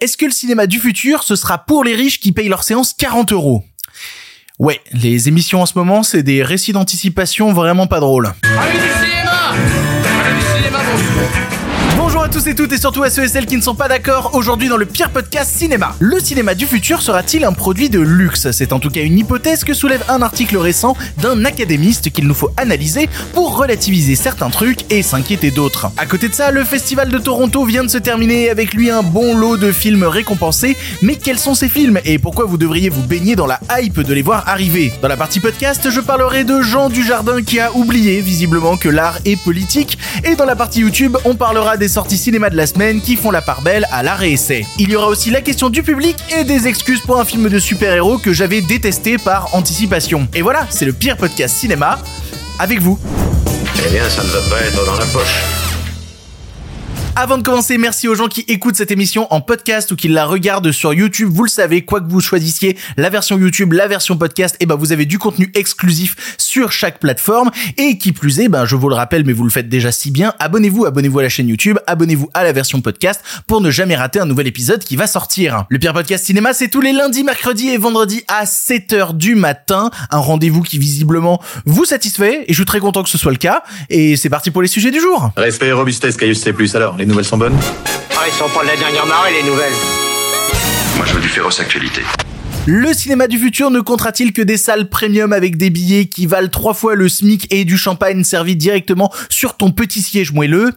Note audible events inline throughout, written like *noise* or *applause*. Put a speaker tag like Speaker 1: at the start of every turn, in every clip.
Speaker 1: Est-ce que le cinéma du futur, ce sera pour les riches qui payent leur séance 40 euros? Ouais, les émissions en ce moment, c'est des récits d'anticipation vraiment pas drôles. Tous et toutes et surtout à ceux et celles qui ne sont pas d'accord aujourd'hui dans le pire podcast cinéma. Le cinéma du futur sera-t-il un produit de luxe? C'est en tout cas une hypothèse que soulève un article récent d'un académiste qu'il nous faut analyser pour relativiser certains trucs et s'inquiéter d'autres. À côté de ça, le festival de Toronto vient de se terminer avec lui un bon lot de films récompensés, mais quels sont ces films? Et pourquoi vous devriez vous baigner dans la hype de les voir arriver? Dans la partie podcast, je parlerai de Jean Dujardin qui a oublié visiblement que l'art est politique. Et dans la partie YouTube, on parlera des sorties cinéma de la semaine qui font la part belle à l'arrêt essai. Il y aura aussi la question du public et des excuses pour un film de super-héros que j'avais détesté par anticipation. Et voilà, c'est le pire podcast cinéma avec vous.
Speaker 2: Eh bien, ça ne va pas être dans la poche.
Speaker 1: Avant de commencer, merci aux gens qui écoutent cette émission en podcast ou qui la regardent sur YouTube. Vous le savez, quoi que vous choisissiez, la version YouTube, la version podcast, et eh ben vous avez du contenu exclusif sur chaque plateforme. Et qui plus est, ben je vous le rappelle, mais vous le faites déjà si bien, abonnez-vous, abonnez-vous à la chaîne YouTube, abonnez-vous à la version podcast pour ne jamais rater un nouvel épisode qui va sortir. Le pire podcast cinéma, c'est tous les lundis, mercredis et vendredis à 7h du matin. Un rendez-vous qui visiblement vous satisfait et je suis très content que ce soit le cas. Et c'est parti pour les sujets du jour.
Speaker 2: Respect robustesse, Caius C+. Alors, nouvelles sont bonnes
Speaker 3: Ah, ils sont pas de la dernière marée, les nouvelles.
Speaker 2: Moi, je veux du féroce actualité.
Speaker 1: Le cinéma du futur ne comptera-t-il que des salles premium avec des billets qui valent trois fois le SMIC et du champagne servi directement sur ton petit siège moelleux?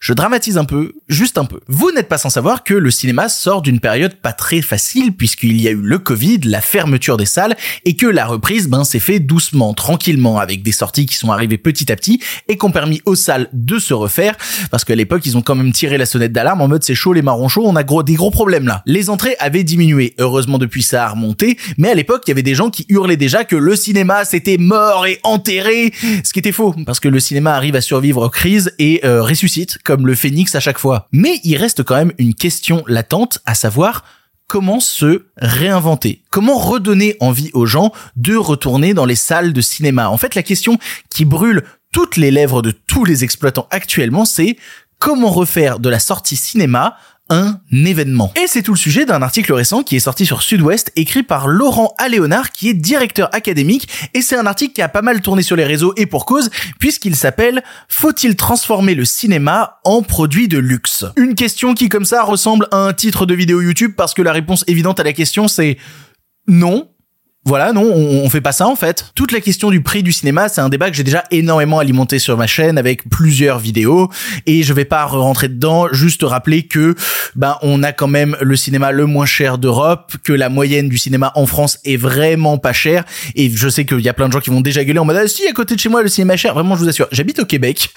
Speaker 1: Je dramatise un peu, juste un peu. Vous n'êtes pas sans savoir que le cinéma sort d'une période pas très facile puisqu'il y a eu le Covid, la fermeture des salles et que la reprise ben s'est fait doucement, tranquillement avec des sorties qui sont arrivées petit à petit et qui ont permis aux salles de se refaire parce qu'à l'époque ils ont quand même tiré la sonnette d'alarme en mode c'est chaud les marrons chauds, on a gros des gros problèmes là. Les entrées avaient diminué, heureusement depuis ça a remonté, mais à l'époque il y avait des gens qui hurlaient déjà que le cinéma c'était mort et enterré, ce qui était faux parce que le cinéma arrive à survivre aux crises et euh, ressuscite comme le phénix à chaque fois. Mais il reste quand même une question latente, à savoir comment se réinventer Comment redonner envie aux gens de retourner dans les salles de cinéma? En fait, la question qui brûle toutes les lèvres de tous les exploitants actuellement, c'est comment refaire de la sortie cinéma un événement. Et c'est tout le sujet d'un article récent qui est sorti sur Sud-Ouest, écrit par Laurent Aléonard, qui est directeur académique, et c'est un article qui a pas mal tourné sur les réseaux et pour cause, puisqu'il s'appelle Faut-il transformer le cinéma en produit de luxe? Une question qui comme ça ressemble à un titre de vidéo YouTube parce que la réponse évidente à la question c'est non, voilà, non, on, on, fait pas ça en fait. Toute la question du prix du cinéma, c'est un débat que j'ai déjà énormément alimenté sur ma chaîne avec plusieurs vidéos. Et je vais pas rentrer dedans, juste rappeler que ben on a quand même le cinéma le moins cher d'Europe, que la moyenne du cinéma en France est vraiment pas chère. Et je sais qu'il y a plein de gens qui vont déjà gueuler en mode ah, si à côté de chez moi le cinéma est cher, vraiment je vous assure, j'habite au Québec,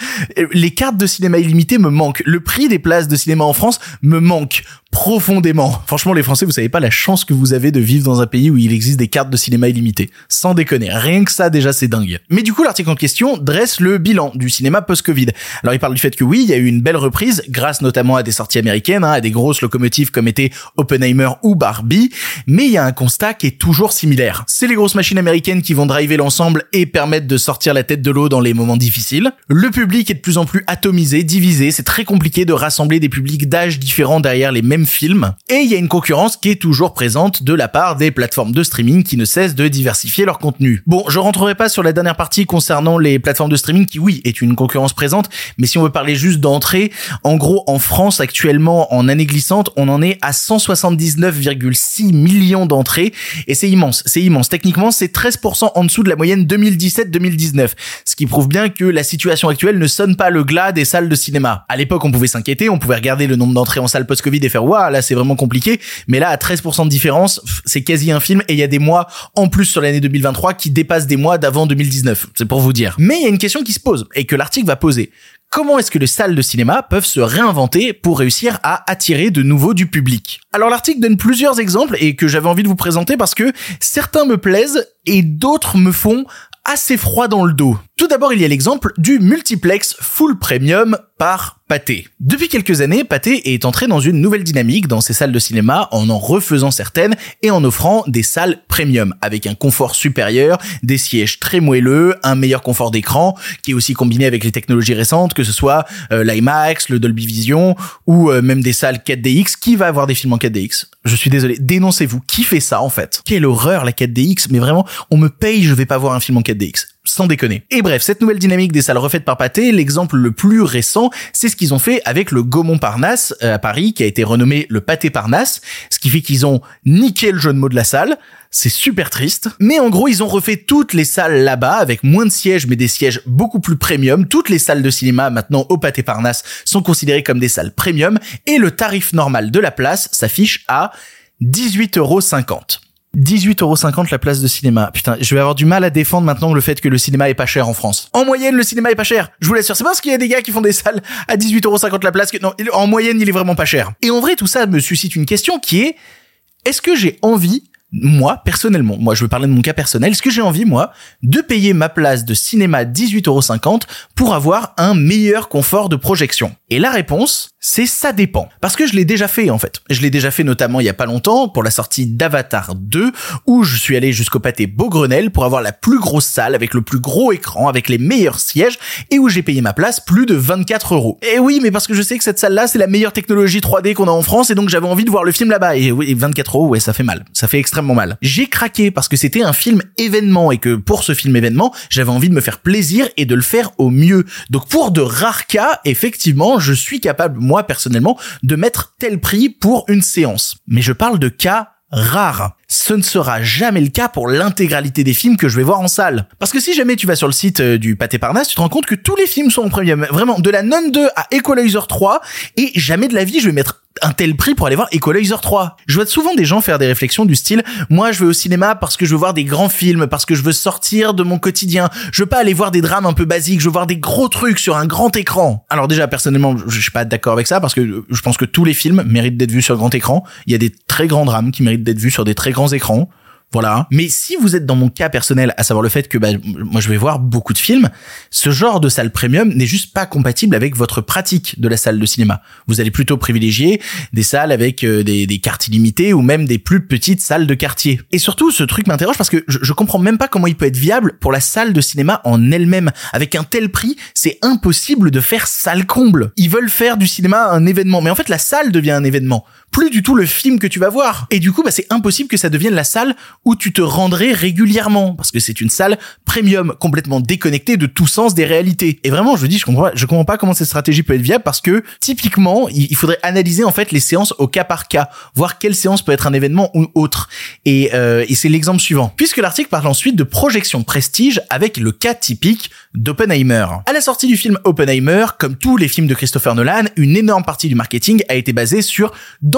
Speaker 1: les cartes de cinéma illimité me manquent, le prix des places de cinéma en France me manque profondément. Franchement, les Français, vous savez pas la chance que vous avez de vivre dans un pays où il existe des cartes de cinéma illimité. Sans déconner. Rien que ça, déjà, c'est dingue. Mais du coup, l'article en question dresse le bilan du cinéma post-Covid. Alors, il parle du fait que oui, il y a eu une belle reprise, grâce notamment à des sorties américaines, hein, à des grosses locomotives comme étaient Oppenheimer ou Barbie, mais il y a un constat qui est toujours similaire. C'est les grosses machines américaines qui vont driver l'ensemble et permettre de sortir la tête de l'eau dans les moments difficiles. Le public est de plus en plus atomisé, divisé, c'est très compliqué de rassembler des publics d'âge différents derrière les mêmes film. Et il y a une concurrence qui est toujours présente de la part des plateformes de streaming qui ne cessent de diversifier leur contenu. Bon, je rentrerai pas sur la dernière partie concernant les plateformes de streaming qui, oui, est une concurrence présente, mais si on veut parler juste d'entrée, en gros, en France, actuellement, en année glissante, on en est à 179,6 millions d'entrées, et c'est immense, c'est immense. Techniquement, c'est 13% en dessous de la moyenne 2017-2019, ce qui prouve bien que la situation actuelle ne sonne pas le glas des salles de cinéma. À l'époque, on pouvait s'inquiéter, on pouvait regarder le nombre d'entrées en salle post-Covid et faire là c'est vraiment compliqué. Mais là, à 13% de différence, c'est quasi un film et il y a des mois en plus sur l'année 2023 qui dépassent des mois d'avant 2019. C'est pour vous dire. Mais il y a une question qui se pose et que l'article va poser. Comment est-ce que les salles de cinéma peuvent se réinventer pour réussir à attirer de nouveau du public? Alors l'article donne plusieurs exemples et que j'avais envie de vous présenter parce que certains me plaisent et d'autres me font assez froid dans le dos. Tout d'abord, il y a l'exemple du multiplex full premium par. Depuis quelques années, Pathé est entré dans une nouvelle dynamique dans ses salles de cinéma en en refaisant certaines et en offrant des salles premium avec un confort supérieur, des sièges très moelleux, un meilleur confort d'écran qui est aussi combiné avec les technologies récentes que ce soit euh, l'IMAX, le Dolby Vision ou euh, même des salles 4DX. Qui va avoir des films en 4DX Je suis désolé, dénoncez-vous. Qui fait ça en fait? Quelle horreur la 4DX, mais vraiment, on me paye, je vais pas voir un film en 4DX sans déconner. Et bref, cette nouvelle dynamique des salles refaites par Pathé, l'exemple le plus récent, c'est ce qu'ils ont fait avec le Gaumont Parnasse euh, à Paris, qui a été renommé le Pâté Parnasse, ce qui fait qu'ils ont niqué le jeu de mots de la salle. C'est super triste. Mais en gros, ils ont refait toutes les salles là-bas avec moins de sièges, mais des sièges beaucoup plus premium. Toutes les salles de cinéma maintenant au Pâté Parnasse sont considérées comme des salles premium et le tarif normal de la place s'affiche à 18,50 euros. 18,50€ la place de cinéma. Putain, je vais avoir du mal à défendre maintenant le fait que le cinéma est pas cher en France. En moyenne, le cinéma est pas cher. Je vous l'assure. C'est parce qu'il y a des gars qui font des salles à 18,50€ la place que, non, en moyenne, il est vraiment pas cher. Et en vrai, tout ça me suscite une question qui est, est-ce que j'ai envie moi, personnellement, moi je veux parler de mon cas personnel, est-ce que j'ai envie, moi, de payer ma place de cinéma 18,50€ pour avoir un meilleur confort de projection Et la réponse, c'est ça dépend. Parce que je l'ai déjà fait en fait. Je l'ai déjà fait notamment il y a pas longtemps pour la sortie d'Avatar 2 où je suis allé jusqu'au pâté Beaugrenelle pour avoir la plus grosse salle avec le plus gros écran, avec les meilleurs sièges et où j'ai payé ma place plus de 24 euros. Et oui, mais parce que je sais que cette salle-là c'est la meilleure technologie 3D qu'on a en France et donc j'avais envie de voir le film là-bas. Et oui, 24 euros, ouais, ça fait mal. Ça fait extrêmement J'ai craqué parce que c'était un film événement et que pour ce film événement, j'avais envie de me faire plaisir et de le faire au mieux. Donc pour de rares cas, effectivement, je suis capable moi personnellement de mettre tel prix pour une séance. Mais je parle de cas rares. Ce ne sera jamais le cas pour l'intégralité des films que je vais voir en salle. Parce que si jamais tu vas sur le site euh, du Pâté Parnasse, tu te rends compte que tous les films sont en premium. Vraiment, de la Non 2 à Equalizer 3, et jamais de la vie je vais mettre un tel prix pour aller voir Equalizer 3. Je vois souvent des gens faire des réflexions du style moi je vais au cinéma parce que je veux voir des grands films, parce que je veux sortir de mon quotidien. Je veux pas aller voir des drames un peu basiques, je veux voir des gros trucs sur un grand écran. Alors déjà personnellement, je suis pas d'accord avec ça parce que je pense que tous les films méritent d'être vus sur grand écran. Il y a des très grands drames qui méritent d'être vus sur des très grands écrans. Voilà. Mais si vous êtes dans mon cas personnel, à savoir le fait que bah, moi je vais voir beaucoup de films, ce genre de salle premium n'est juste pas compatible avec votre pratique de la salle de cinéma. Vous allez plutôt privilégier des salles avec euh, des, des cartes illimitées ou même des plus petites salles de quartier. Et surtout, ce truc m'interroge parce que je, je comprends même pas comment il peut être viable pour la salle de cinéma en elle-même. Avec un tel prix, c'est impossible de faire salle comble. Ils veulent faire du cinéma un événement, mais en fait la salle devient un événement plus du tout le film que tu vas voir. Et du coup, bah, c'est impossible que ça devienne la salle où tu te rendrais régulièrement, parce que c'est une salle premium, complètement déconnectée de tout sens des réalités. Et vraiment, je dis, je comprends, je comprends pas comment cette stratégie peut être viable, parce que typiquement, il faudrait analyser en fait les séances au cas par cas, voir quelle séance peut être un événement ou autre. Et, euh, et c'est l'exemple suivant. Puisque l'article parle ensuite de projection prestige avec le cas typique d'Oppenheimer. À la sortie du film Oppenheimer, comme tous les films de Christopher Nolan, une énorme partie du marketing a été basée sur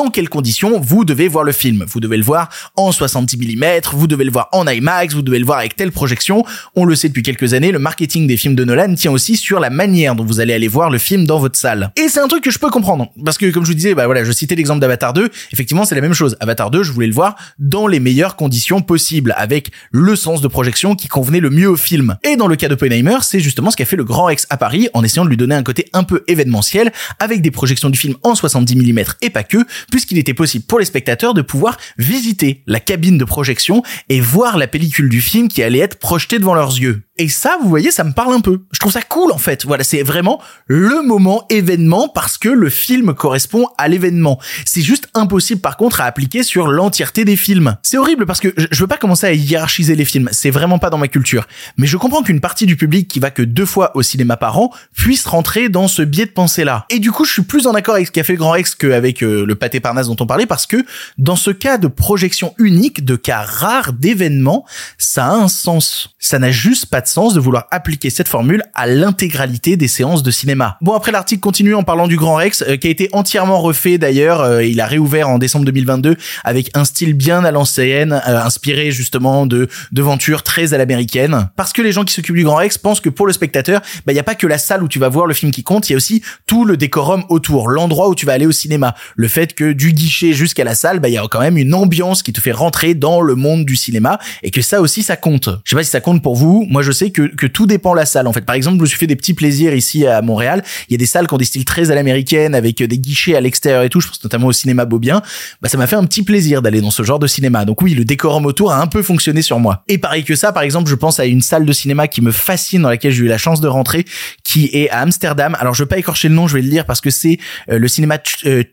Speaker 1: quelles conditions vous devez voir le film. Vous devez le voir en 70 mm, vous devez le voir en IMAX, vous devez le voir avec telle projection. On le sait depuis quelques années, le marketing des films de Nolan tient aussi sur la manière dont vous allez aller voir le film dans votre salle. Et c'est un truc que je peux comprendre. Parce que, comme je vous disais, bah voilà, je citais l'exemple d'Avatar 2. Effectivement, c'est la même chose. Avatar 2, je voulais le voir dans les meilleures conditions possibles, avec le sens de projection qui convenait le mieux au film. Et dans le cas d'Oppenheimer, c'est justement ce qu'a fait le Grand Rex à Paris, en essayant de lui donner un côté un peu événementiel, avec des projections du film en 70 mm et pas que, puisqu'il était possible pour les spectateurs de pouvoir visiter la cabine de projection et voir la pellicule du film qui allait être projetée devant leurs yeux. Et ça, vous voyez, ça me parle un peu. Je trouve ça cool en fait. Voilà, c'est vraiment le moment événement parce que le film correspond à l'événement. C'est juste impossible par contre à appliquer sur l'entièreté des films. C'est horrible parce que je veux pas commencer à hiérarchiser les films. C'est vraiment pas dans ma culture. Mais je comprends qu'une partie du public qui va que deux fois au cinéma par an puisse rentrer dans ce biais de pensée là. Et du coup, je suis plus en accord avec ce qu'a fait le Grand Rex qu'avec euh, le pâté Parnasse dont on parlait parce que dans ce cas de projection unique, de cas rares d'événements, ça a un sens. Ça n'a juste pas de sens de vouloir appliquer cette formule à l'intégralité des séances de cinéma. Bon, après l'article continue en parlant du Grand Rex, euh, qui a été entièrement refait d'ailleurs. Euh, il a réouvert en décembre 2022 avec un style bien à l'ancienne, euh, inspiré justement de devantures très à l'américaine. Parce que les gens qui s'occupent du Grand Rex pensent que pour le spectateur, bah il y a pas que la salle où tu vas voir le film qui compte, il y a aussi tout le décorum autour, l'endroit où tu vas aller au cinéma, le fait que du guichet jusqu'à la salle, bah il y a quand même une ambiance qui te fait rentrer dans le monde du cinéma et que ça aussi ça compte. Je sais pas si ça compte pour vous. Moi je sais que, que tout dépend la salle. En fait, par exemple, je me suis fait des petits plaisirs ici à Montréal. Il y a des salles qui ont des styles très à l'américaine avec des guichets à l'extérieur et tout. Je pense notamment au cinéma Beaubien. Bah, ça m'a fait un petit plaisir d'aller dans ce genre de cinéma. Donc oui, le décorum autour a un peu fonctionné sur moi. Et pareil que ça, par exemple, je pense à une salle de cinéma qui me fascine, dans laquelle j'ai eu la chance de rentrer, qui est à Amsterdam. Alors je vais pas écorcher le nom, je vais le lire parce que c'est euh, le cinéma euh,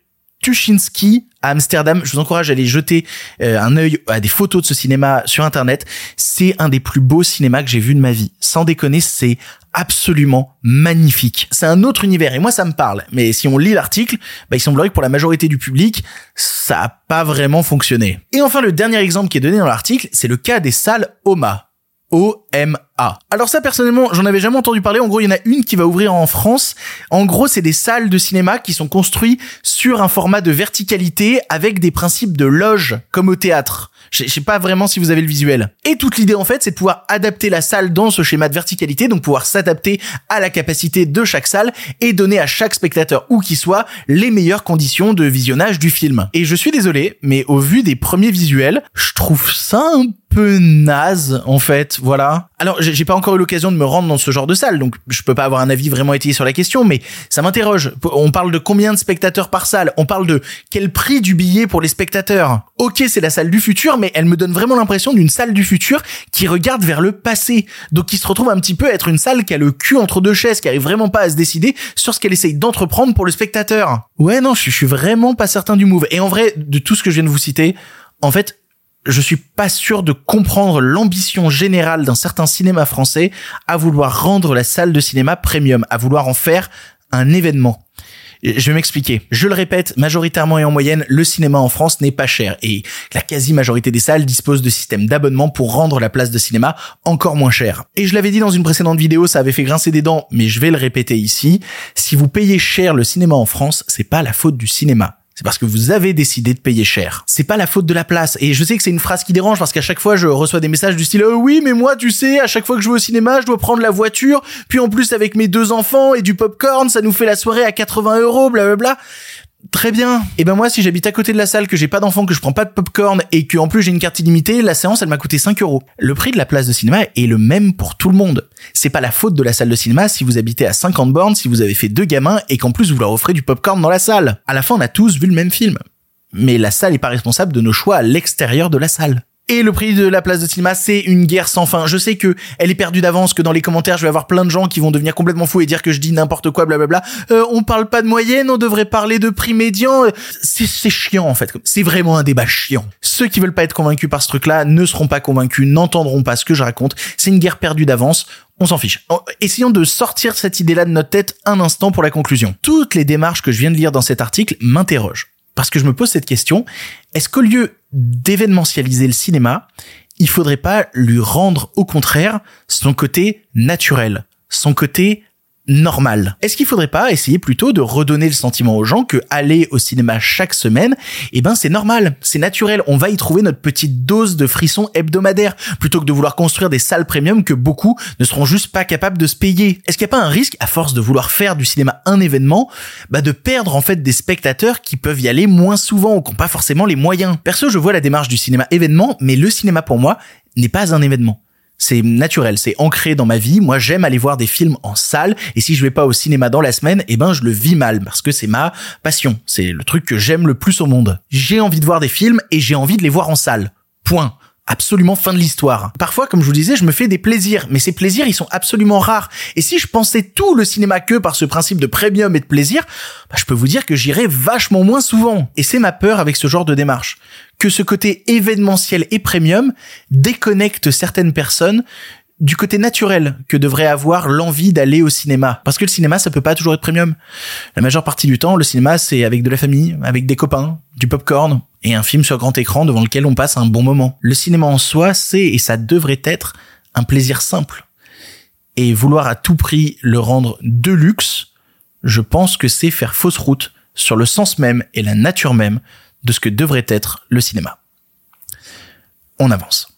Speaker 1: Tuchinski à Amsterdam. Je vous encourage à aller jeter euh, un œil à des photos de ce cinéma sur internet. C'est un des plus beaux cinémas que j'ai vu de ma vie. Sans déconner, c'est absolument magnifique. C'est un autre univers et moi ça me parle. Mais si on lit l'article, bah, il semblerait que pour la majorité du public, ça a pas vraiment fonctionné. Et enfin, le dernier exemple qui est donné dans l'article, c'est le cas des salles OMA. O-M-A. Alors ça personnellement, j'en avais jamais entendu parler. En gros, il y en a une qui va ouvrir en France. En gros, c'est des salles de cinéma qui sont construites sur un format de verticalité avec des principes de loge comme au théâtre. Je sais pas vraiment si vous avez le visuel. Et toute l'idée en fait, c'est de pouvoir adapter la salle dans ce schéma de verticalité, donc pouvoir s'adapter à la capacité de chaque salle et donner à chaque spectateur où qu'il soit les meilleures conditions de visionnage du film. Et je suis désolé, mais au vu des premiers visuels, je trouve ça un peu naze en fait, voilà. Alors j'ai pas encore eu l'occasion de me rendre dans ce genre de salle, donc je peux pas avoir un avis vraiment étayé sur la question, mais ça m'interroge. On parle de combien de spectateurs par salle? On parle de quel prix du billet pour les spectateurs? Ok, c'est la salle du futur, mais elle me donne vraiment l'impression d'une salle du futur qui regarde vers le passé, donc qui se retrouve un petit peu à être une salle qui a le cul entre deux chaises, qui arrive vraiment pas à se décider sur ce qu'elle essaye d'entreprendre pour le spectateur. Ouais, non, je suis vraiment pas certain du move. Et en vrai, de tout ce que je viens de vous citer, en fait, je suis pas sûr de comprendre l'ambition générale d'un certain cinéma français à vouloir rendre la salle de cinéma premium, à vouloir en faire un événement. Je vais m'expliquer. Je le répète, majoritairement et en moyenne, le cinéma en France n'est pas cher et la quasi-majorité des salles disposent de systèmes d'abonnement pour rendre la place de cinéma encore moins chère. Et je l'avais dit dans une précédente vidéo, ça avait fait grincer des dents, mais je vais le répéter ici. Si vous payez cher le cinéma en France, c'est pas la faute du cinéma c'est parce que vous avez décidé de payer cher. C'est pas la faute de la place. Et je sais que c'est une phrase qui dérange parce qu'à chaque fois je reçois des messages du style euh, oui mais moi tu sais à chaque fois que je vais au cinéma je dois prendre la voiture puis en plus avec mes deux enfants et du popcorn ça nous fait la soirée à 80 euros blablabla. Très bien. Et ben moi, si j'habite à côté de la salle, que j'ai pas d'enfant, que je prends pas de popcorn et que en plus j'ai une carte illimitée, la séance elle m'a coûté 5 euros. Le prix de la place de cinéma est le même pour tout le monde. C'est pas la faute de la salle de cinéma si vous habitez à 50 bornes, si vous avez fait deux gamins et qu'en plus vous leur offrez du popcorn dans la salle. À la fin, on a tous vu le même film. Mais la salle est pas responsable de nos choix à l'extérieur de la salle. Et le prix de la place de cinéma, c'est une guerre sans fin. Je sais que elle est perdue d'avance, que dans les commentaires, je vais avoir plein de gens qui vont devenir complètement fous et dire que je dis n'importe quoi, blablabla. Euh, on parle pas de moyenne, on devrait parler de prix médian. C'est chiant, en fait. C'est vraiment un débat chiant. Ceux qui veulent pas être convaincus par ce truc-là ne seront pas convaincus, n'entendront pas ce que je raconte. C'est une guerre perdue d'avance. On s'en fiche. Essayons de sortir cette idée-là de notre tête un instant pour la conclusion. Toutes les démarches que je viens de lire dans cet article m'interrogent. Parce que je me pose cette question, est-ce qu'au lieu d'événementialiser le cinéma, il faudrait pas lui rendre au contraire son côté naturel, son côté normal. Est-ce qu'il faudrait pas essayer plutôt de redonner le sentiment aux gens que aller au cinéma chaque semaine, eh ben c'est normal, c'est naturel, on va y trouver notre petite dose de frisson hebdomadaire plutôt que de vouloir construire des salles premium que beaucoup ne seront juste pas capables de se payer. Est-ce qu'il n'y a pas un risque à force de vouloir faire du cinéma un événement, bah de perdre en fait des spectateurs qui peuvent y aller moins souvent ou qui n'ont pas forcément les moyens? Perso, je vois la démarche du cinéma événement, mais le cinéma pour moi n'est pas un événement c'est naturel, c'est ancré dans ma vie. Moi, j'aime aller voir des films en salle et si je vais pas au cinéma dans la semaine, eh ben je le vis mal parce que c'est ma passion, c'est le truc que j'aime le plus au monde. J'ai envie de voir des films et j'ai envie de les voir en salle. Point absolument fin de l'histoire. Parfois, comme je vous disais, je me fais des plaisirs, mais ces plaisirs, ils sont absolument rares. Et si je pensais tout le cinéma que par ce principe de premium et de plaisir, bah, je peux vous dire que j'irais vachement moins souvent. Et c'est ma peur avec ce genre de démarche. Que ce côté événementiel et premium déconnecte certaines personnes du côté naturel que devrait avoir l'envie d'aller au cinéma. Parce que le cinéma, ça peut pas toujours être premium. La majeure partie du temps, le cinéma, c'est avec de la famille, avec des copains, du popcorn, et un film sur grand écran devant lequel on passe un bon moment. Le cinéma en soi, c'est, et ça devrait être, un plaisir simple. Et vouloir à tout prix le rendre de luxe, je pense que c'est faire fausse route sur le sens même et la nature même de ce que devrait être le cinéma. On avance.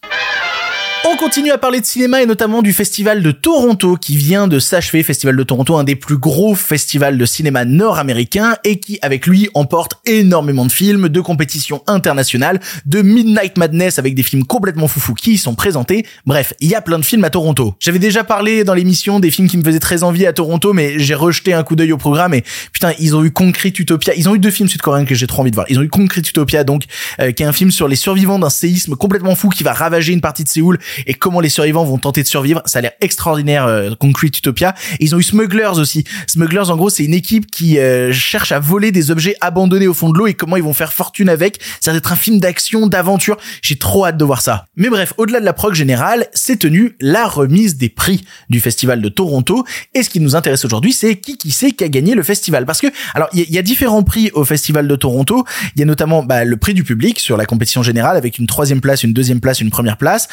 Speaker 1: On continue à parler de cinéma et notamment du festival de Toronto qui vient de s'achever. Festival de Toronto, un des plus gros festivals de cinéma nord-américain et qui, avec lui, emporte énormément de films, de compétitions internationales, de Midnight Madness avec des films complètement foufou qui y sont présentés. Bref, il y a plein de films à Toronto. J'avais déjà parlé dans l'émission des films qui me faisaient très envie à Toronto, mais j'ai rejeté un coup d'œil au programme et putain, ils ont eu Concrete Utopia. Ils ont eu deux films sud-coréens que j'ai trop envie de voir. Ils ont eu Concrete Utopia, donc, euh, qui est un film sur les survivants d'un séisme complètement fou qui va ravager une partie de Séoul et comment les survivants vont tenter de survivre. Ça a l'air extraordinaire, euh, Concrete Utopia. Et ils ont eu Smugglers aussi. Smugglers, en gros, c'est une équipe qui euh, cherche à voler des objets abandonnés au fond de l'eau et comment ils vont faire fortune avec. Ça va être un film d'action, d'aventure. J'ai trop hâte de voir ça. Mais bref, au-delà de la prog générale, c'est tenu la remise des prix du festival de Toronto. Et ce qui nous intéresse aujourd'hui, c'est qui qui sait qui a gagné le festival. Parce que, alors, il y, a différents prix au festival de Toronto. Il y a notamment bah, le prix du public sur la compétition générale avec une troisième place, une deuxième place, une première place.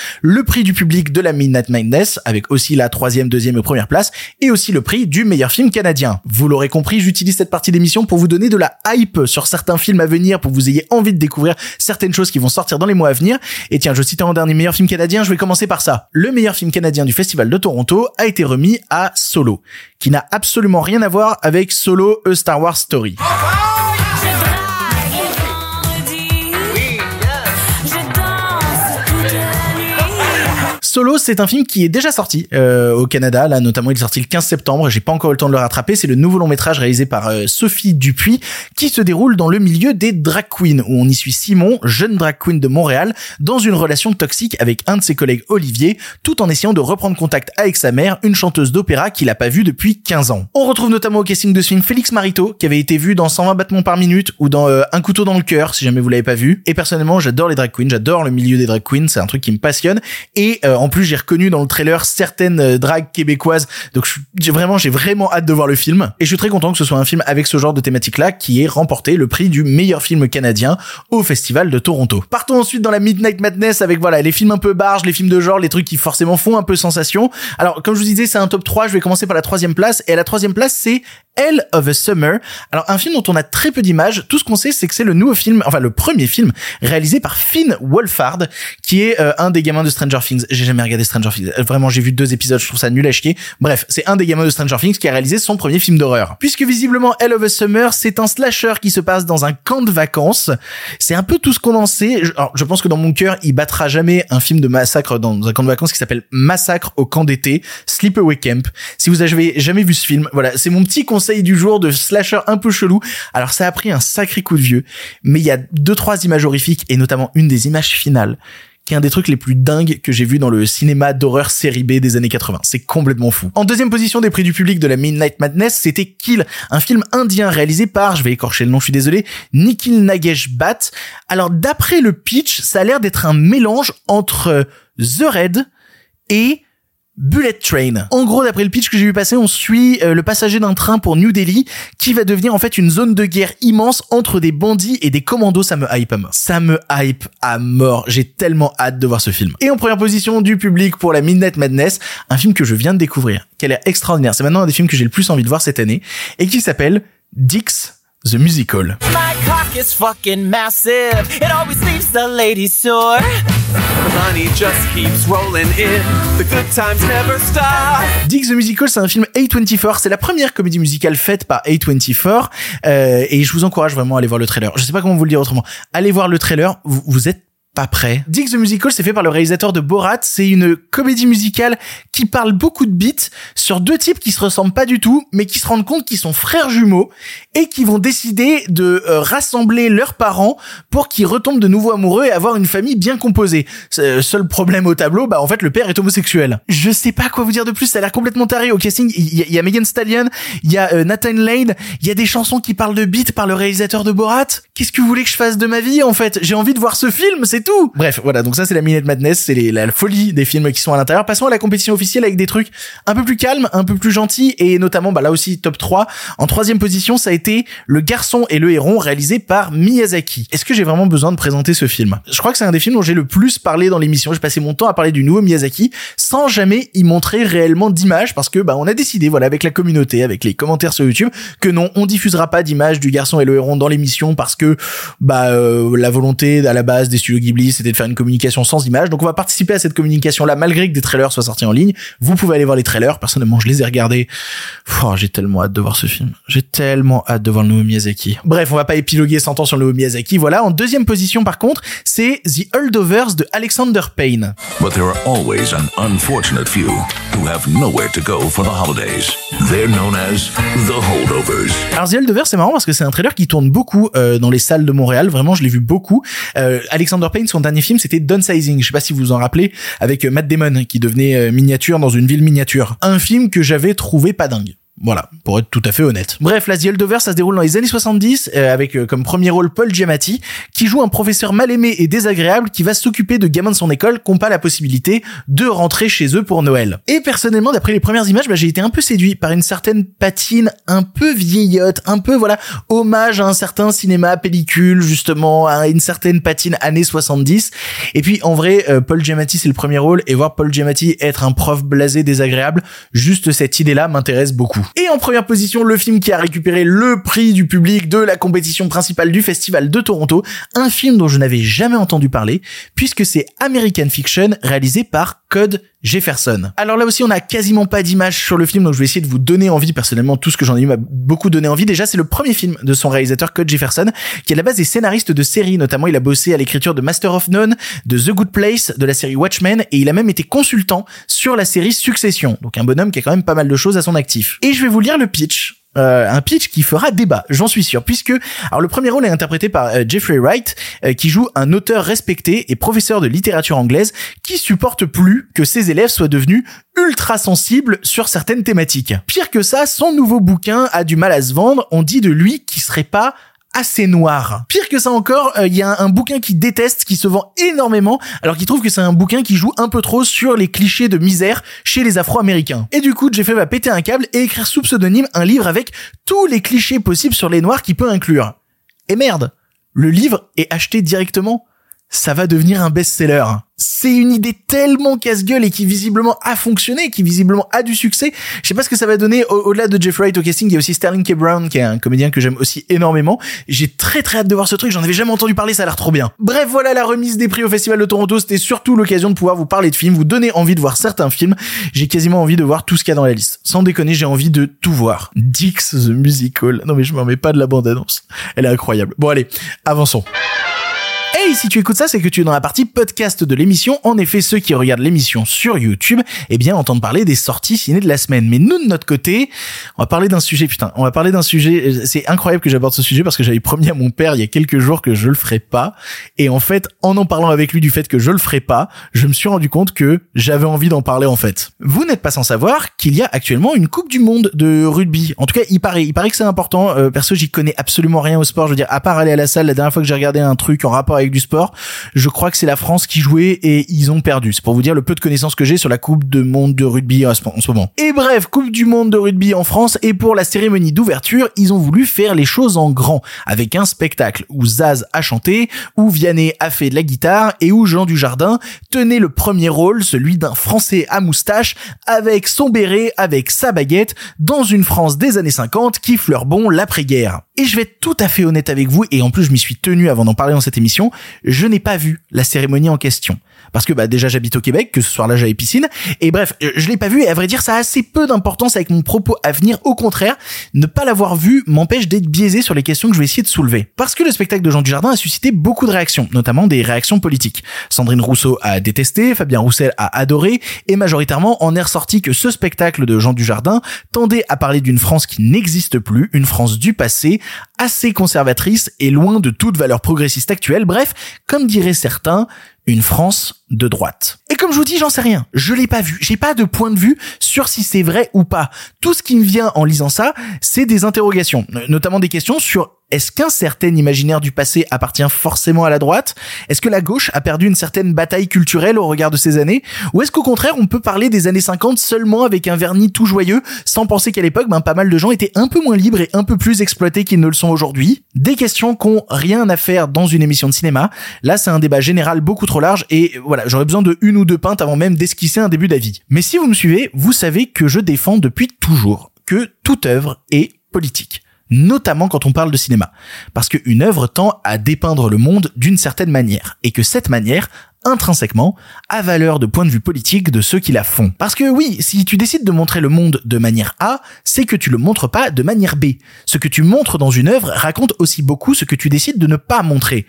Speaker 1: Prix du public de la Midnight Madness, avec aussi la troisième, deuxième et première place, et aussi le prix du meilleur film canadien. Vous l'aurez compris, j'utilise cette partie d'émission pour vous donner de la hype sur certains films à venir, pour que vous ayez envie de découvrir certaines choses qui vont sortir dans les mois à venir. Et tiens, je cite en dernier meilleur film canadien, je vais commencer par ça. Le meilleur film canadien du Festival de Toronto a été remis à Solo, qui n'a absolument rien à voir avec Solo A Star Wars Story. Solo, c'est un film qui est déjà sorti euh, au Canada. Là, notamment, il est sorti le 15 septembre. J'ai pas encore le temps de le rattraper. C'est le nouveau long métrage réalisé par euh, Sophie Dupuis, qui se déroule dans le milieu des drag queens, où on y suit Simon, jeune drag queen de Montréal, dans une relation toxique avec un de ses collègues Olivier, tout en essayant de reprendre contact avec sa mère, une chanteuse d'opéra qu'il a pas vue depuis 15 ans. On retrouve notamment au casting de ce film Félix Marito, qui avait été vu dans 120 battements par minute ou dans euh, Un couteau dans le cœur, si jamais vous l'avez pas vu. Et personnellement, j'adore les drag queens, j'adore le milieu des drag queens, c'est un truc qui me passionne. Et en plus, j'ai reconnu dans le trailer certaines euh, dragues québécoises. Donc j'ai vraiment, j'ai vraiment hâte de voir le film. Et je suis très content que ce soit un film avec ce genre de thématique-là qui ait remporté le prix du meilleur film canadien au Festival de Toronto. Partons ensuite dans la Midnight Madness avec voilà les films un peu barges, les films de genre, les trucs qui forcément font un peu sensation. Alors comme je vous disais, c'est un top 3. Je vais commencer par la troisième place. Et à la troisième place, c'est Hell of a Summer. Alors un film dont on a très peu d'images. Tout ce qu'on sait, c'est que c'est le nouveau film, enfin le premier film réalisé par Finn Wolfhard, qui est euh, un des gamins de Stranger Things. J'ai jamais regardé Stranger Things. Euh, vraiment, j'ai vu deux épisodes, je trouve ça nul à chier. Bref, c'est un des gamins de Stranger Things qui a réalisé son premier film d'horreur. Puisque visiblement Hell of a Summer, c'est un slasher qui se passe dans un camp de vacances. C'est un peu tout ce qu'on en sait. Alors, je pense que dans mon cœur, il battra jamais un film de massacre dans un camp de vacances qui s'appelle Massacre au camp d'été, Sleepaway Camp. Si vous avez jamais vu ce film, voilà, c'est mon petit conseil du jour de slasher un peu chelou. Alors ça a pris un sacré coup de vieux, mais il y a deux trois images horrifiques et notamment une des images finales qui est un des trucs les plus dingues que j'ai vu dans le cinéma d'horreur série B des années 80. C'est complètement fou. En deuxième position des prix du public de la Midnight Madness, c'était Kill, un film indien réalisé par, je vais écorcher le nom, je suis désolé, Nikhil Nagesh Bhatt. Alors d'après le pitch, ça a l'air d'être un mélange entre The Red et Bullet Train. En gros, d'après le pitch que j'ai vu passer, on suit euh, le passager d'un train pour New Delhi qui va devenir en fait une zone de guerre immense entre des bandits et des commandos. Ça me hype à mort. Ça me hype à mort. J'ai tellement hâte de voir ce film. Et en première position du public pour la Midnight Madness, un film que je viens de découvrir, qui a l'air extraordinaire. C'est maintenant un des films que j'ai le plus envie de voir cette année et qui s'appelle Dix The Musical. Cock is fucking massive. It always leaves the ladies sore. The money just keeps rolling in. The good times never stop. Dig the Musical, c'est un film A24. C'est la première comédie musicale faite par A24. Euh, et je vous encourage vraiment à aller voir le trailer. Je sais pas comment vous le dire autrement. Allez voir le trailer. Vous, vous êtes pas prêt. Dig the Musical, c'est fait par le réalisateur de Borat. C'est une comédie musicale qui parle beaucoup de beats sur deux types qui se ressemblent pas du tout, mais qui se rendent compte qu'ils sont frères jumeaux et qui vont décider de euh, rassembler leurs parents pour qu'ils retombent de nouveau amoureux et avoir une famille bien composée. Seul problème au tableau, bah en fait le père est homosexuel. Je sais pas quoi vous dire de plus, ça a l'air complètement taré au casting. Il y, a, Megan Stallion, il y a euh, Nathan Lane, il y a des chansons qui parlent de beats par le réalisateur de Borat. Qu'est-ce que vous voulez que je fasse de ma vie en fait? J'ai envie de voir ce film, c'est tout. Bref, voilà, donc ça c'est la Minute Madness, c'est la folie des films qui sont à l'intérieur. Passons à la compétition officielle avec des trucs un peu plus calmes, un peu plus gentils et notamment bah là aussi top 3. En troisième position, ça a été Le garçon et le héron réalisé par Miyazaki. Est-ce que j'ai vraiment besoin de présenter ce film? Je crois que c'est un des films dont j'ai le plus parlé dans l'émission. J'ai passé mon temps à parler du nouveau Miyazaki sans jamais y montrer réellement d'image parce que bah on a décidé voilà avec la communauté, avec les commentaires sur YouTube que non, on diffusera pas d'image du garçon et le héron dans l'émission parce que bah euh, la volonté à la base des studios Ghibli c'était de faire une communication sans image. Donc on va participer à cette communication là malgré que des trailers soient sortis en ligne. Vous pouvez aller voir les trailers. Personnellement, je les ai regardés. Oh, j'ai tellement hâte de voir ce film. J'ai tellement hâte de voir le nouveau Miyazaki. Bref, on va pas épiloguer 100 ans sur le nouveau Miyazaki. Voilà, en deuxième position par contre, c'est The Holdovers de Alexander Payne.
Speaker 4: But there are always an unfortunate few who have nowhere to go for the holidays. They're known as the holdovers.
Speaker 1: Alors The Holdovers, c'est marrant parce que c'est un trailer qui tourne beaucoup euh, dans les salles de Montréal. Vraiment, je l'ai vu beaucoup. Euh, Alexander Payne, son dernier film, c'était Downsizing. Je sais pas si vous vous en rappelez, avec euh, Matt Damon qui devenait euh, dans une ville miniature. Un film que j'avais trouvé pas dingue. Voilà, pour être tout à fait honnête. Bref, la The Holdovers, ça se déroule dans les années 70, euh, avec euh, comme premier rôle Paul Giamatti, qui joue un professeur mal aimé et désagréable qui va s'occuper de gamins de son école qui n'ont pas la possibilité de rentrer chez eux pour Noël. Et personnellement, d'après les premières images, bah, j'ai été un peu séduit par une certaine patine un peu vieillotte, un peu, voilà, hommage à un certain cinéma pellicule, justement, à une certaine patine années 70. Et puis, en vrai, euh, Paul Giamatti, c'est le premier rôle, et voir Paul Giamatti être un prof blasé désagréable, juste cette idée-là m'intéresse beaucoup. Et en première position, le film qui a récupéré le prix du public de la compétition principale du Festival de Toronto, un film dont je n'avais jamais entendu parler, puisque c'est American Fiction, réalisé par Code Jefferson. Alors là aussi, on a quasiment pas d'image sur le film, donc je vais essayer de vous donner envie. Personnellement, tout ce que j'en ai eu m'a beaucoup donné envie. Déjà, c'est le premier film de son réalisateur Code Jefferson, qui à la base est scénariste de séries. Notamment, il a bossé à l'écriture de Master of None, de The Good Place, de la série Watchmen, et il a même été consultant sur la série Succession. Donc un bonhomme qui a quand même pas mal de choses à son actif. Et je vais vous lire le pitch euh, un pitch qui fera débat, j'en suis sûr, puisque alors le premier rôle est interprété par euh, Jeffrey Wright, euh, qui joue un auteur respecté et professeur de littérature anglaise qui supporte plus que ses élèves soient devenus ultra sensibles sur certaines thématiques. Pire que ça, son nouveau bouquin a du mal à se vendre. On dit de lui qu'il serait pas assez noir. Pire que ça encore, il y a un, bouquin qui déteste, qui se vend énormément, alors qu'il trouve que c'est un bouquin qui joue un peu trop sur les clichés de misère chez les Afro-Américains. Et du coup, Jeffrey va péter un câble et écrire sous pseudonyme un livre avec tous les clichés possibles sur les noirs qu'il peut inclure. Et merde, le livre est acheté directement. Ça va devenir un best-seller c'est une idée tellement casse-gueule et qui visiblement a fonctionné, qui visiblement a du succès. Je sais pas ce que ça va donner au-delà de Jeff Wright au casting. Il y a aussi Sterling K. Brown, qui est un comédien que j'aime aussi énormément. J'ai très très hâte de voir ce truc. J'en avais jamais entendu parler. Ça a l'air trop bien. Bref, voilà la remise des prix au Festival de Toronto. C'était surtout l'occasion de pouvoir vous parler de films, vous donner envie de voir certains films. J'ai quasiment envie de voir tout ce qu'il y a dans la liste. Sans déconner, j'ai envie de tout voir. Dix the Musical. Non mais je m'en mets pas de la bande-annonce. Elle est incroyable. Bon allez, avançons. Si tu écoutes ça, c'est que tu es dans la partie podcast de l'émission. En effet, ceux qui regardent l'émission sur YouTube, eh bien, entendent parler des sorties ciné de la semaine. Mais nous, de notre côté, on va parler d'un sujet, putain, on va parler d'un sujet, c'est incroyable que j'aborde ce sujet parce que j'avais promis à mon père il y a quelques jours que je le ferais pas. Et en fait, en en parlant avec lui du fait que je le ferais pas, je me suis rendu compte que j'avais envie d'en parler en fait. Vous n'êtes pas sans savoir qu'il y a actuellement une Coupe du Monde de rugby. En tout cas, il paraît, il paraît que c'est important. Euh, perso, j'y connais absolument rien au sport. Je veux dire, à part aller à la salle, la dernière fois que j'ai regardé un truc en rapport avec du sport, je crois que c'est la France qui jouait et ils ont perdu. C'est pour vous dire le peu de connaissances que j'ai sur la Coupe du Monde de rugby en ce moment. Et bref, Coupe du Monde de rugby en France et pour la cérémonie d'ouverture, ils ont voulu faire les choses en grand avec un spectacle où Zaz a chanté, où Vianney a fait de la guitare et où Jean Dujardin tenait le premier rôle, celui d'un Français à moustache avec son béret, avec sa baguette dans une France des années 50 qui fleure bon l'après-guerre. Et je vais être tout à fait honnête avec vous, et en plus je m'y suis tenu avant d'en parler dans cette émission, je n'ai pas vu la cérémonie en question parce que bah déjà j'habite au Québec, que ce soir-là j'avais piscine, et bref, je l'ai pas vu et à vrai dire ça a assez peu d'importance avec mon propos à venir. Au contraire, ne pas l'avoir vu m'empêche d'être biaisé sur les questions que je vais essayer de soulever. Parce que le spectacle de Jean Dujardin a suscité beaucoup de réactions, notamment des réactions politiques. Sandrine Rousseau a détesté, Fabien Roussel a adoré, et majoritairement en est ressorti que ce spectacle de Jean Dujardin tendait à parler d'une France qui n'existe plus, une France du passé, assez conservatrice et loin de toute valeur progressiste actuelle. Bref, comme diraient certains, une France de droite. Et comme je vous dis, j'en sais rien. Je l'ai pas vu. J'ai pas de point de vue sur si c'est vrai ou pas. Tout ce qui me vient en lisant ça, c'est des interrogations, notamment des questions sur est-ce qu'un certain imaginaire du passé appartient forcément à la droite? Est-ce que la gauche a perdu une certaine bataille culturelle au regard de ces années? Ou est-ce qu'au contraire, on peut parler des années 50 seulement avec un vernis tout joyeux, sans penser qu'à l'époque, ben, pas mal de gens étaient un peu moins libres et un peu plus exploités qu'ils ne le sont aujourd'hui? Des questions qui ont rien à faire dans une émission de cinéma. Là, c'est un débat général beaucoup trop large et voilà, j'aurais besoin de une ou deux pintes avant même d'esquisser un début d'avis. Mais si vous me suivez, vous savez que je défends depuis toujours que toute œuvre est politique notamment quand on parle de cinéma. Parce qu'une œuvre tend à dépeindre le monde d'une certaine manière, et que cette manière intrinsèquement à valeur de point de vue politique de ceux qui la font. Parce que oui, si tu décides de montrer le monde de manière A, c'est que tu le montres pas de manière B. Ce que tu montres dans une œuvre raconte aussi beaucoup ce que tu décides de ne pas montrer.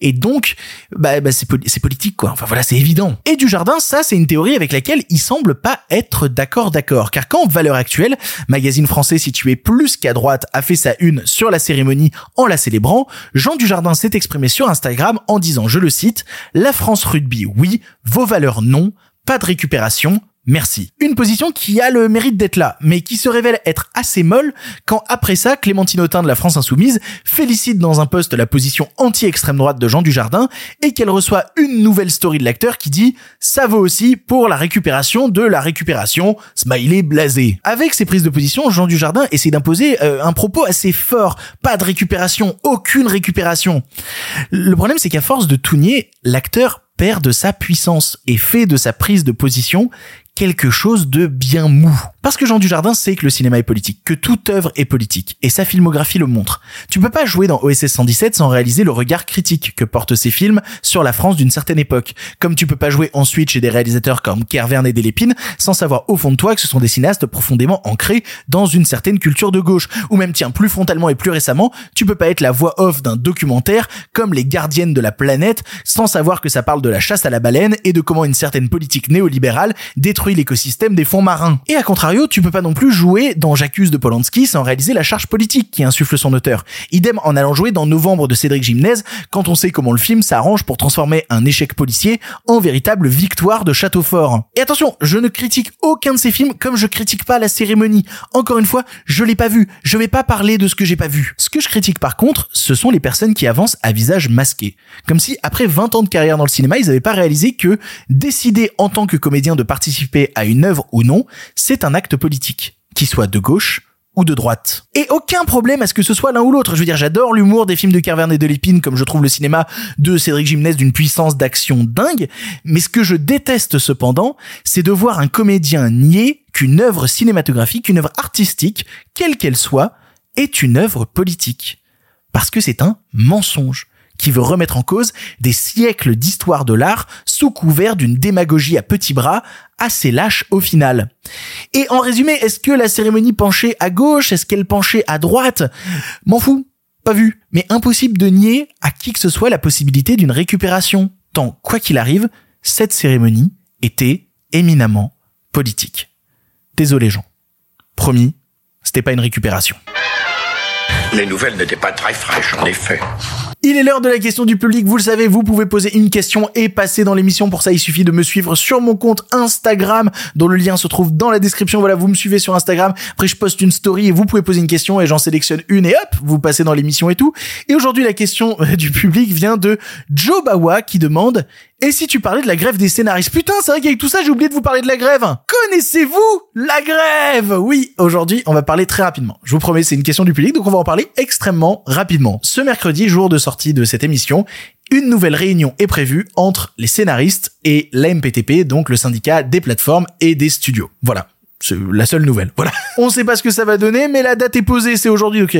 Speaker 1: Et donc, bah, bah c'est, politique quoi. Enfin voilà, c'est évident. Et du jardin, ça c'est une théorie avec laquelle il semble pas être d'accord d'accord. Car quand Valeur Actuelle, magazine français situé plus qu'à droite, a fait sa une sur la cérémonie en la célébrant, Jean Dujardin s'est exprimé sur Instagram en disant, je le cite, La France rugby, oui, vos valeurs, non, pas de récupération, Merci. Une position qui a le mérite d'être là, mais qui se révèle être assez molle quand après ça, Clémentine Autain de la France Insoumise félicite dans un post la position anti-extrême droite de Jean Dujardin et qu'elle reçoit une nouvelle story de l'acteur qui dit ça vaut aussi pour la récupération de la récupération, smiley blasé. Avec ces prises de position, Jean Dujardin essaie d'imposer euh, un propos assez fort, pas de récupération, aucune récupération. Le problème c'est qu'à force de tout nier, l'acteur perd de sa puissance et fait de sa prise de position quelque chose de bien mou. Parce que Jean Dujardin sait que le cinéma est politique, que toute œuvre est politique, et sa filmographie le montre. Tu peux pas jouer dans OSS 117 sans réaliser le regard critique que portent ces films sur la France d'une certaine époque. Comme tu peux pas jouer ensuite chez des réalisateurs comme Kervern et Delépine sans savoir au fond de toi que ce sont des cinéastes profondément ancrés dans une certaine culture de gauche. Ou même tiens, plus frontalement et plus récemment, tu peux pas être la voix off d'un documentaire comme Les Gardiennes de la planète sans savoir que ça parle de la chasse à la baleine et de comment une certaine politique néolibérale détruit l'écosystème des fonds marins. Et à tu peux pas non plus jouer dans J'accuse de Polanski sans réaliser la charge politique qui insuffle son auteur. Idem en allant jouer dans Novembre de Cédric Gimnez quand on sait comment le film s'arrange pour transformer un échec policier en véritable victoire de château fort. Et attention, je ne critique aucun de ces films comme je critique pas la cérémonie. Encore une fois, je l'ai pas vu. Je vais pas parler de ce que j'ai pas vu. Ce que je critique par contre, ce sont les personnes qui avancent à visage masqué. Comme si après 20 ans de carrière dans le cinéma, ils avaient pas réalisé que décider en tant que comédien de participer à une œuvre ou non, c'est un acte politique, qui soit de gauche ou de droite. Et aucun problème à ce que ce soit l'un ou l'autre. Je veux dire, j'adore l'humour des films de Carverne et de Lépine, comme je trouve le cinéma de Cédric Gimnès d'une puissance d'action dingue. Mais ce que je déteste cependant, c'est de voir un comédien nier qu'une œuvre cinématographique, une œuvre artistique, quelle qu'elle soit, est une œuvre politique. Parce que c'est un mensonge qui veut remettre en cause des siècles d'histoire de l'art sous couvert d'une démagogie à petits bras assez lâche au final. Et en résumé, est-ce que la cérémonie penchait à gauche Est-ce qu'elle penchait à droite? M'en fous, pas vu. Mais impossible de nier à qui que ce soit la possibilité d'une récupération. Tant, quoi qu'il arrive, cette cérémonie était éminemment politique. Désolé Jean. Promis, c'était pas une récupération.
Speaker 2: Les nouvelles n'étaient pas très fraîches, en effet.
Speaker 1: Il est l'heure de la question du public, vous le savez, vous pouvez poser une question et passer dans l'émission. Pour ça, il suffit de me suivre sur mon compte Instagram, dont le lien se trouve dans la description. Voilà, vous me suivez sur Instagram. Après, je poste une story et vous pouvez poser une question et j'en sélectionne une et hop, vous passez dans l'émission et tout. Et aujourd'hui, la question du public vient de Joe Bawa qui demande et si tu parlais de la grève des scénaristes? Putain, c'est vrai qu'avec tout ça, j'ai oublié de vous parler de la grève. Connaissez-vous la grève? Oui, aujourd'hui, on va parler très rapidement. Je vous promets, c'est une question du public, donc on va en parler extrêmement rapidement. Ce mercredi, jour de sortie de cette émission, une nouvelle réunion est prévue entre les scénaristes et la MPTP, donc le syndicat des plateformes et des studios. Voilà. C'est la seule nouvelle. Voilà. *laughs* On sait pas ce que ça va donner, mais la date est posée, c'est aujourd'hui, ok.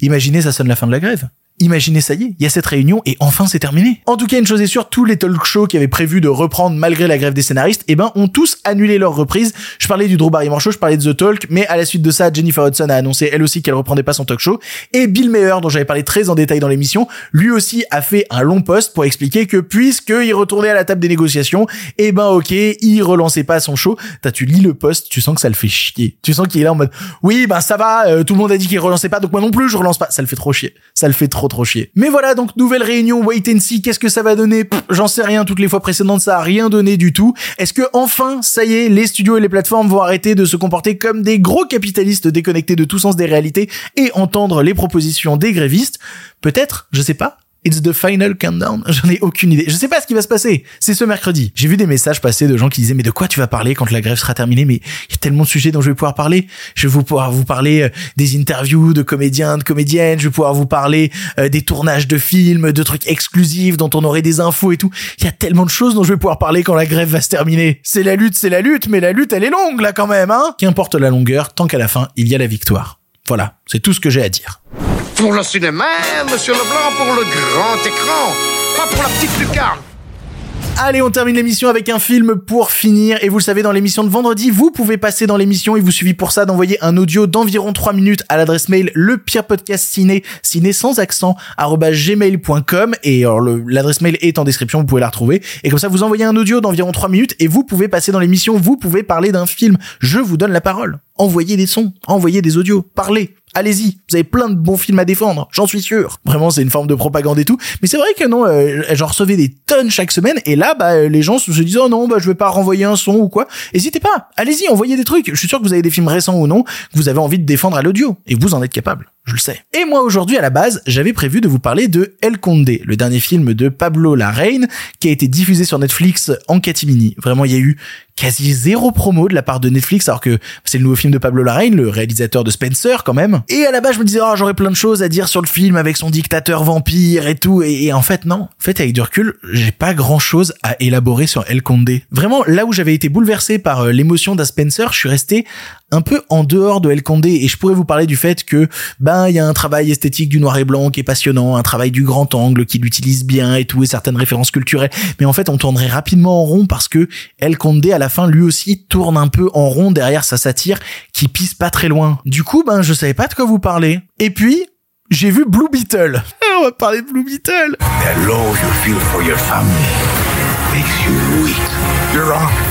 Speaker 1: Imaginez, ça sonne la fin de la grève imaginez ça y est, il y a cette réunion et enfin c'est terminé. En tout cas, une chose est sûre, tous les talk shows qui avaient prévu de reprendre malgré la grève des scénaristes, eh ben, ont tous annulé leur reprise. Je parlais du Drew Barrymore Show, je parlais de The Talk, mais à la suite de ça, Jennifer Hudson a annoncé elle aussi qu'elle reprendait pas son talk show. Et Bill Maher, dont j'avais parlé très en détail dans l'émission, lui aussi a fait un long post pour expliquer que puisqu'il retournait à la table des négociations, eh ben ok, il relançait pas son show. T'as, tu lis le post, tu sens que ça le fait chier. Tu sens qu'il est là en mode, oui, ben ça va, euh, tout le monde a dit qu'il relançait pas, donc moi non plus je relance pas. Ça le fait trop chier. Ça le fait trop Mais voilà, donc nouvelle réunion, wait and see, qu'est-ce que ça va donner? J'en sais rien, toutes les fois précédentes ça a rien donné du tout. Est-ce que enfin, ça y est, les studios et les plateformes vont arrêter de se comporter comme des gros capitalistes déconnectés de tout sens des réalités et entendre les propositions des grévistes? Peut-être, je sais pas. It's the final countdown. *laughs* J'en ai aucune idée. Je sais pas ce qui va se passer. C'est ce mercredi. J'ai vu des messages passer de gens qui disaient mais de quoi tu vas parler quand la grève sera terminée? Mais il y a tellement de sujets dont je vais pouvoir parler. Je vais pouvoir vous parler euh, des interviews de comédiens, de comédiennes. Je vais pouvoir vous parler euh, des tournages de films, de trucs exclusifs dont on aurait des infos et tout. Il y a tellement de choses dont je vais pouvoir parler quand la grève va se terminer. C'est la lutte, c'est la lutte, mais la lutte elle est longue là quand même, hein Qu'importe la longueur, tant qu'à la fin il y a la victoire. Voilà, c'est tout ce que j'ai à dire.
Speaker 2: Pour le cinéma, monsieur Leblanc, pour le grand écran, pas pour la petite lucarne.
Speaker 1: Allez, on termine l'émission avec un film pour finir. Et vous le savez, dans l'émission de vendredi, vous pouvez passer dans l'émission. Il vous suffit pour ça d'envoyer un audio d'environ 3 minutes à l'adresse mail le pire podcast ciné, ciné sans accent, gmail.com. Et l'adresse mail est en description, vous pouvez la retrouver. Et comme ça, vous envoyez un audio d'environ 3 minutes et vous pouvez passer dans l'émission. Vous pouvez parler d'un film. Je vous donne la parole. Envoyez des sons, envoyez des audios, parlez. Allez-y, vous avez plein de bons films à défendre, j'en suis sûr. Vraiment, c'est une forme de propagande et tout. Mais c'est vrai que non, euh, j'en recevais des tonnes chaque semaine, et là, bah, euh, les gens se se disent, oh non, bah, je vais pas renvoyer un son ou quoi. Hésitez pas, allez-y, envoyez des trucs. Je suis sûr que vous avez des films récents ou non, que vous avez envie de défendre à l'audio, et vous en êtes capable. Je le sais. Et moi aujourd'hui à la base, j'avais prévu de vous parler de El Conde, le dernier film de Pablo Larraín qui a été diffusé sur Netflix en catimini. Vraiment, il y a eu quasi zéro promo de la part de Netflix alors que c'est le nouveau film de Pablo Larraín, le réalisateur de Spencer quand même. Et à la base, je me disais oh, j'aurais plein de choses à dire sur le film avec son dictateur vampire et tout et, et en fait non. En fait, avec du recul, j'ai pas grand-chose à élaborer sur El Conde. Vraiment, là où j'avais été bouleversé par euh, l'émotion d'un Spencer, je suis resté un peu en dehors de El Condé et je pourrais vous parler du fait que ben il y a un travail esthétique du noir et blanc qui est passionnant, un travail du grand angle qui l'utilise bien et tout et certaines références culturelles mais en fait on tournerait rapidement en rond parce que El Condé à la fin lui aussi tourne un peu en rond derrière sa satire qui pisse pas très loin. Du coup ben je savais pas de quoi vous parler. Et puis j'ai vu Blue Beetle. *laughs* On va parler de Blue Beetle.
Speaker 4: Love you feel for your family makes you weak.
Speaker 3: You're.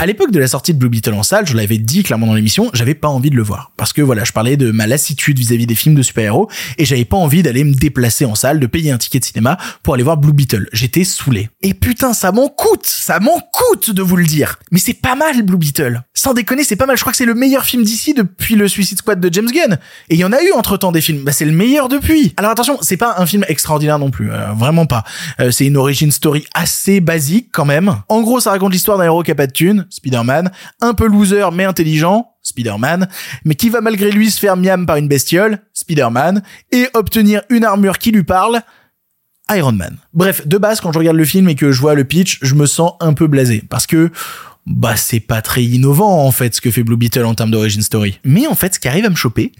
Speaker 1: À l'époque de la sortie de Blue Beetle en salle, je l'avais dit clairement dans l'émission, j'avais pas envie de le voir. Parce que voilà, je parlais de ma lassitude vis-à-vis des films de super-héros, et j'avais pas envie d'aller me déplacer en salle, de payer un ticket de cinéma pour aller voir Blue Beetle. J'étais saoulé. Et putain, ça m'en coûte, ça m'en coûte de vous le dire. Mais c'est pas mal Blue Beetle. Sans déconner, c'est pas mal. Je crois que c'est le meilleur film d'ici depuis le Suicide Squad de James Gunn. Et il y en a eu entre temps des films. Bah, c'est le meilleur depuis. Alors attention, c'est pas un film extraordinaire non plus. euh, vraiment pas. Euh, c'est une origin story assez basique quand même. En gros, ça raconte l'histoire d'un héros qui a pas de thune, Spider-Man, un peu loser mais intelligent, Spider-Man, mais qui va malgré lui se faire miam par une bestiole, Spider-Man, et obtenir une armure qui lui parle, Iron Man. Bref, de base, quand je regarde le film et que je vois le pitch, je me sens un peu blasé, parce que bah c'est pas très innovant en fait ce que fait Blue Beetle en termes d'origin story. Mais en fait, ce qui arrive à me choper,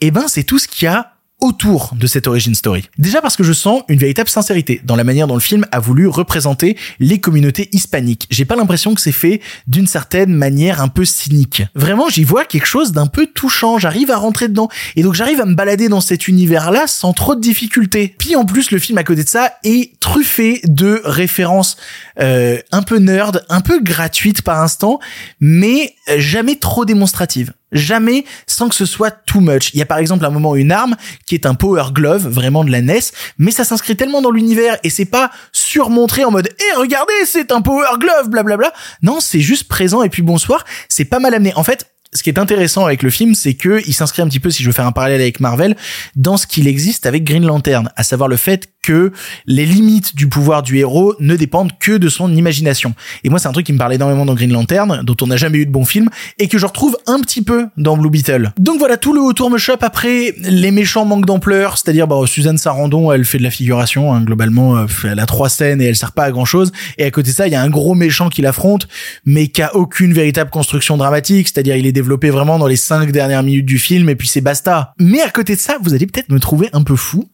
Speaker 1: eh ben c'est tout ce qu'il y a autour de cette origin story. Déjà parce que je sens une véritable sincérité dans la manière dont le film a voulu représenter les communautés hispaniques. J'ai pas l'impression que c'est fait d'une certaine manière un peu cynique. Vraiment, j'y vois quelque chose d'un peu touchant. J'arrive à rentrer dedans. Et donc j'arrive à me balader dans cet univers-là sans trop de difficultés. Puis en plus, le film à côté de ça est truffé de références euh, un peu nerd, un peu gratuites par instant, mais jamais trop démonstratives jamais sans que ce soit too much. Il y a par exemple un moment une arme qui est un power glove, vraiment de la NES, mais ça s'inscrit tellement dans l'univers et c'est pas surmontré en mode "Eh regardez, c'est un power glove blablabla." Non, c'est juste présent et puis bonsoir, c'est pas mal amené. En fait, ce qui est intéressant avec le film, c'est que il s'inscrit un petit peu, si je veux faire un parallèle avec Marvel, dans ce qu'il existe avec Green Lantern, à savoir le fait que les limites du pouvoir du héros ne dépendent que de son imagination. Et moi, c'est un truc qui me parle énormément dans Green Lantern, dont on n'a jamais eu de bon film, et que je retrouve un petit peu dans Blue Beetle. Donc voilà, tout le autour me chope après, les méchants manquent d'ampleur, c'est-à-dire, bah, Suzanne Sarandon, elle fait de la figuration, hein, globalement, euh, elle a trois scènes et elle sert pas à grand chose, et à côté de ça, il y a un gros méchant qui l'affronte, mais qui a aucune véritable construction dramatique, c'est-à-dire, il est développé vraiment dans les cinq dernières minutes du film, et puis c'est basta. Mais à côté de ça, vous allez peut-être me trouver un peu fou,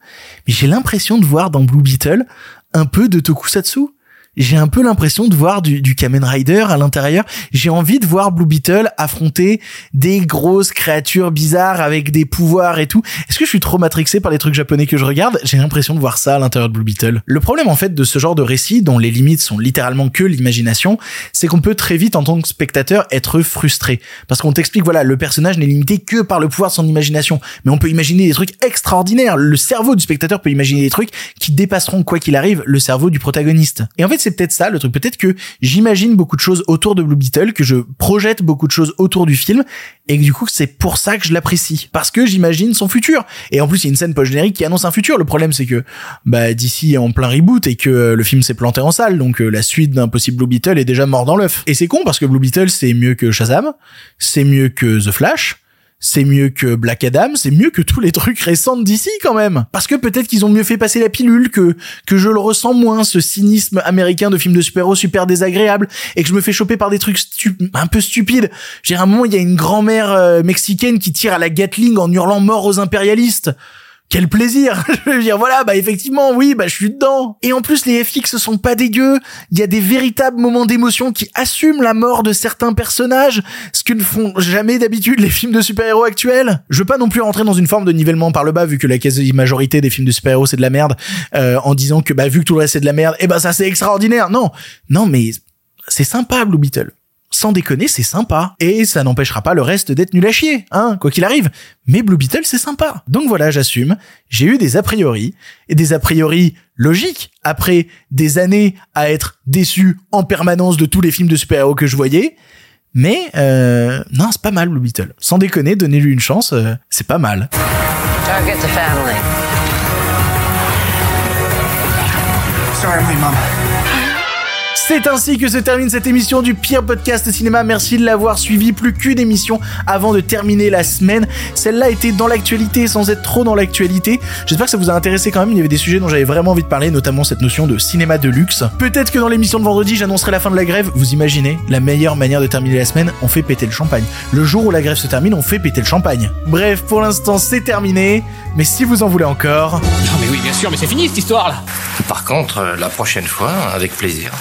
Speaker 1: mais j'ai l'impression de voir dans Blue Beetle un peu de tokusatsu? J'ai un peu l'impression de voir du, du Kamen Rider à l'intérieur. J'ai envie de voir Blue Beetle affronter des grosses créatures bizarres avec des pouvoirs et tout. Est-ce que je suis trop matrixé par les trucs japonais que je regarde? J'ai l'impression de voir ça à l'intérieur de Blue Beetle. Le problème en fait de ce genre de récit dont les limites sont littéralement que l'imagination, c'est qu'on peut très vite en tant que spectateur être frustré parce qu'on t'explique voilà, le personnage n'est limité que par le pouvoir de son imagination, mais on peut imaginer des trucs extraordinaires. Le cerveau du spectateur peut imaginer des trucs qui dépasseront quoi qu'il arrive le cerveau du protagoniste. Et en fait, c'est peut-être ça le truc. Peut-être que j'imagine beaucoup de choses autour de Blue Beetle, que je projette beaucoup de choses autour du film, et que du coup, c'est pour ça que je l'apprécie. Parce que j'imagine son futur. Et en plus, il y a une scène post-générique qui annonce un futur. Le problème, c'est que, bah, d'ici est en plein reboot et que euh, le film s'est planté en salle. Donc, euh, la suite d'un possible Blue Beetle est déjà mort dans l'œuf. Et c'est con parce que Blue Beetle, c'est mieux que Shazam. C'est mieux que The Flash c'est mieux que Black Adam, c'est mieux que tous les trucs récents d'ici quand même. Parce que peut-être qu'ils ont mieux fait passer la pilule, que que je le ressens moins, ce cynisme américain de film de super-héros super désagréable, et que je me fais choper par des trucs un peu stupides. J'ai un moment, il y a une grand-mère euh, mexicaine qui tire à la Gatling en hurlant mort aux impérialistes quel plaisir *laughs* Je veux dire, voilà, bah effectivement, oui, bah je suis dedans. Et en plus, les FX sont pas dégueux. Il y a des véritables moments d'émotion qui assument la mort de certains personnages, ce que ne font jamais d'habitude les films de super-héros actuels. Je veux pas non plus rentrer dans une forme de nivellement par le bas, vu que la quasi-majorité des films de super-héros c'est de la merde, euh, en disant que bah vu que tout le reste c'est de la merde, et eh bah ça c'est extraordinaire. Non, non, mais c'est sympa Blue Beetle sans déconner, c'est sympa. Et ça n'empêchera pas le reste d'être nul à chier, hein, quoi qu'il arrive. Mais Blue Beetle, c'est sympa. Donc voilà, j'assume. J'ai eu des a priori, et des a priori logiques, après des années à être déçu en permanence de tous les films de super-héros que je voyais. Mais, euh, non, c'est pas mal, Blue Beetle. Sans déconner, donnez-lui une chance, euh, c'est pas mal. Target the family. Sorry, mom. C'est ainsi que se termine cette émission du pire podcast cinéma. Merci de l'avoir suivi. Plus qu'une émission avant de terminer la semaine. Celle-là était dans l'actualité sans être trop dans l'actualité. J'espère que ça vous a intéressé quand même. Il y avait des sujets dont j'avais vraiment envie de parler, notamment cette notion de cinéma de luxe. Peut-être que dans l'émission de vendredi, j'annoncerai la fin de la grève. Vous imaginez la meilleure manière de terminer la semaine On fait péter le champagne. Le jour où la grève se termine, on fait péter le champagne. Bref, pour l'instant, c'est terminé. Mais si vous en voulez encore.
Speaker 5: Non mais oui, bien sûr, mais c'est fini cette histoire là.
Speaker 6: Par contre, euh, la prochaine fois, avec plaisir.